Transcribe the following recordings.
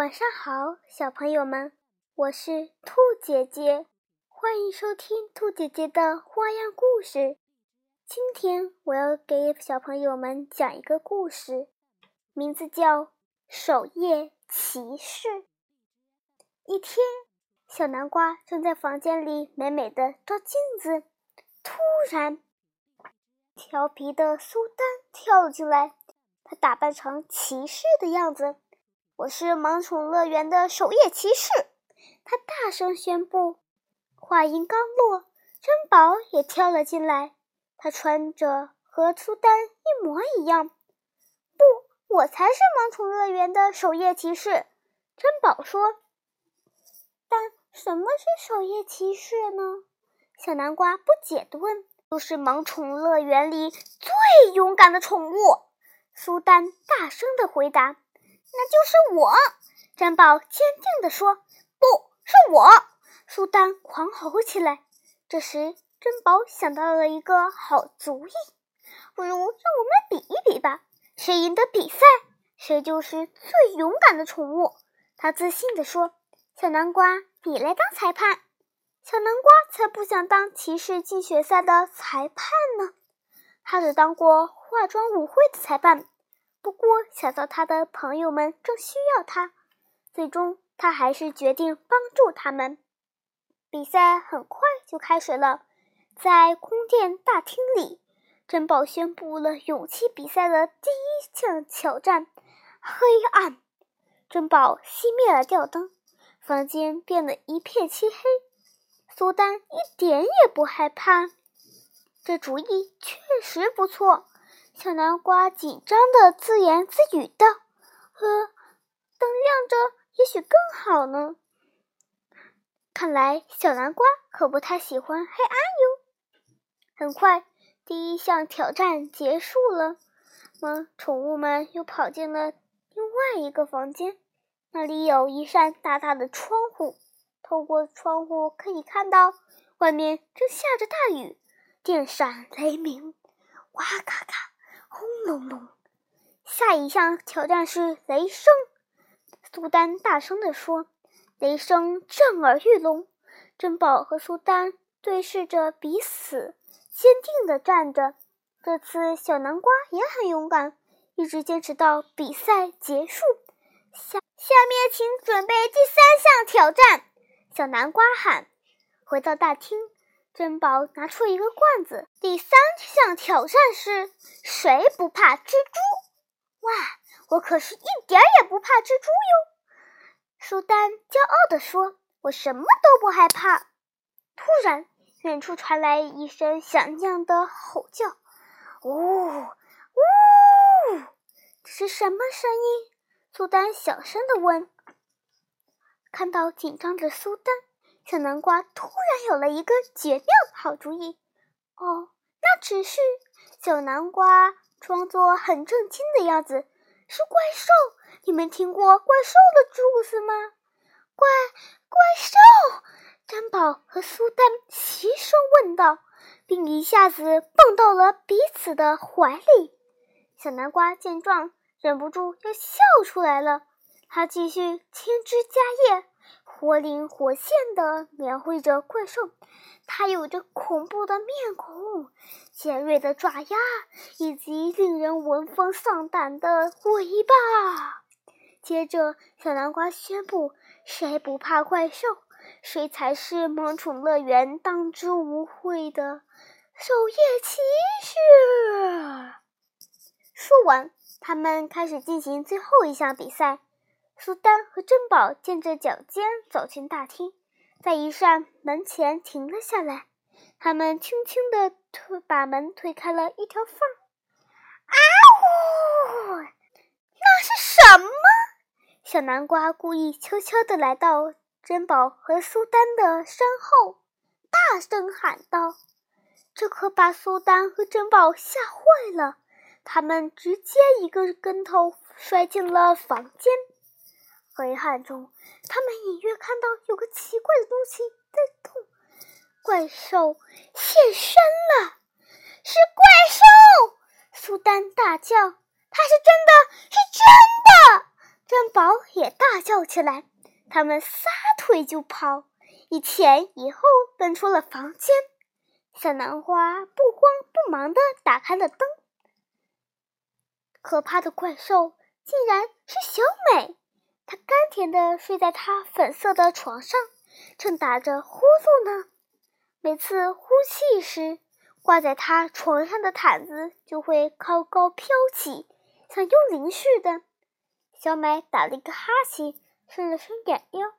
晚上好，小朋友们，我是兔姐姐，欢迎收听兔姐姐的花样故事。今天我要给小朋友们讲一个故事，名字叫《守夜骑士》。一天，小南瓜正在房间里美美的照镜子，突然，调皮的苏丹跳了进来，他打扮成骑士的样子。我是萌宠乐园的守夜骑士，他大声宣布。话音刚落，珍宝也跳了进来。他穿着和苏丹一模一样。不，我才是萌宠乐园的守夜骑士。珍宝说。但什么是守夜骑士呢？小南瓜不解地问。就是萌宠乐园里最勇敢的宠物。苏丹大声地回答。那就是我，珍宝坚定地说：“不是我。”苏丹狂吼起来。这时，珍宝想到了一个好主意：“不如让我们比一比吧，谁赢得比赛，谁就是最勇敢的宠物。”他自信地说：“小南瓜，你来当裁判。”小南瓜才不想当骑士竞选赛的裁判呢，他只当过化妆舞会的裁判。不过，想到他的朋友们正需要他，最终他还是决定帮助他们。比赛很快就开始了，在宫殿大厅里，珍宝宣布了勇气比赛的第一项挑战——黑暗。珍宝熄灭了吊灯，房间变得一片漆黑。苏丹一点也不害怕，这主意确实不错。小南瓜紧张的自言自语道：“呵，灯亮着，也许更好呢。看来小南瓜可不太喜欢黑暗哟。”很快，第一项挑战结束了，么宠物们又跑进了另外一个房间，那里有一扇大大的窗户，透过窗户可以看到外面正下着大雨，电闪雷鸣，哇咔咔。轰隆隆！下一项挑战是雷声。苏丹大声地说：“雷声震耳欲聋。”珍宝和苏丹对视着彼此，坚定地站着。这次小南瓜也很勇敢，一直坚持到比赛结束。下下面请准备第三项挑战。小南瓜喊。回到大厅。珍宝拿出一个罐子。第三项挑战是谁不怕蜘蛛？哇，我可是一点也不怕蜘蛛哟！苏丹骄傲地说：“我什么都不害怕。”突然，远处传来一声响亮的吼叫：“呜呜！”这是什么声音？苏丹小声地问。看到紧张的苏丹。小南瓜突然有了一个绝妙的好主意。哦，那只是小南瓜装作很震惊的样子。是怪兽！你们听过怪兽的故事吗？怪怪兽！珍宝和苏丹齐声问道，并一下子蹦到了彼此的怀里。小南瓜见状，忍不住要笑出来了。他继续添枝加叶。活灵活现地描绘着怪兽，它有着恐怖的面孔、尖锐的爪牙以及令人闻风丧胆的尾巴。接着，小南瓜宣布：“谁不怕怪兽，谁才是萌宠乐园当之无愧的守夜骑士。”说完，他们开始进行最后一项比赛。苏丹和珍宝踮着脚尖走进大厅，在一扇门前停了下来。他们轻轻地推把门推开了一条缝。啊呜！那是什么？小南瓜故意悄悄地来到珍宝和苏丹的身后，大声喊道：“这可把苏丹和珍宝吓坏了，他们直接一个跟头摔进了房间。”黑暗中，他们隐约看到有个奇怪的东西在动。怪兽现身了！是怪兽！苏丹大叫：“它是真的，是真的！”珍宝也大叫起来，他们撒腿就跑，一前一后奔出了房间。小南瓜不慌不忙地打开了灯，可怕的怪兽竟然是小美。她甘甜地睡在他粉色的床上，正打着呼噜呢。每次呼气时，挂在她床上的毯子就会高高飘起，像幽灵似的。小美打了一个哈欠，伸了伸懒腰，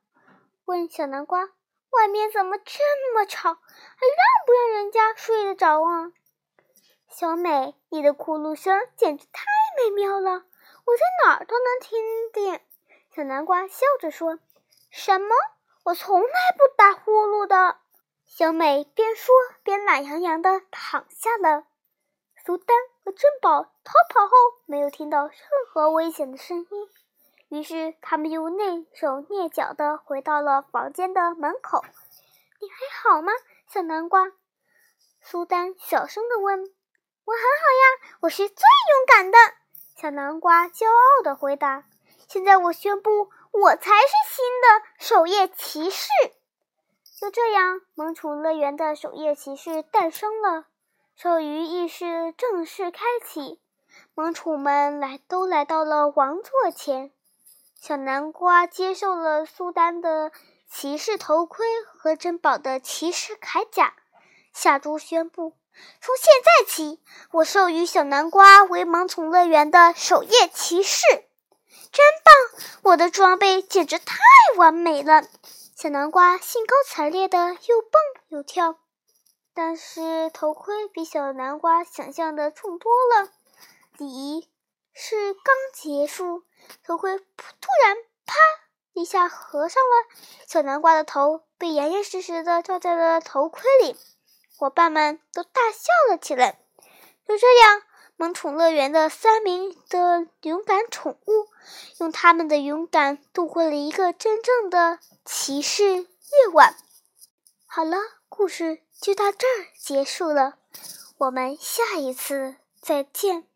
问小南瓜：“外面怎么这么吵？还让不让人家睡得着啊？”小美，你的呼噜声简直太美妙了，我在哪儿都能听见。小南瓜笑着说：“什么？我从来不打呼噜的。”小美边说边懒洋洋地躺下了。苏丹和珍宝逃跑后，没有听到任何危险的声音，于是他们又蹑手蹑脚地回到了房间的门口。“你还好吗，小南瓜？”苏丹小声地问。“我很好呀，我是最勇敢的。”小南瓜骄傲地回答。现在我宣布，我才是新的守夜骑士。就这样，萌宠乐园的守夜骑士诞生了。兽鱼仪式正式开启，萌宠们来都来到了王座前。小南瓜接受了苏丹的骑士头盔和珍宝的骑士铠甲。夏猪宣布：从现在起，我授予小南瓜为萌宠乐园的守夜骑士。真棒！我的装备简直太完美了。小南瓜兴高采烈的又蹦又跳，但是头盔比小南瓜想象的重多了。礼仪是刚结束，头盔突然啪一下合上了，小南瓜的头被严严实实的罩在了头盔里。伙伴们都大笑了起来。就这样。萌宠乐园的三名的勇敢宠物，用他们的勇敢度过了一个真正的骑士夜晚。好了，故事就到这儿结束了，我们下一次再见。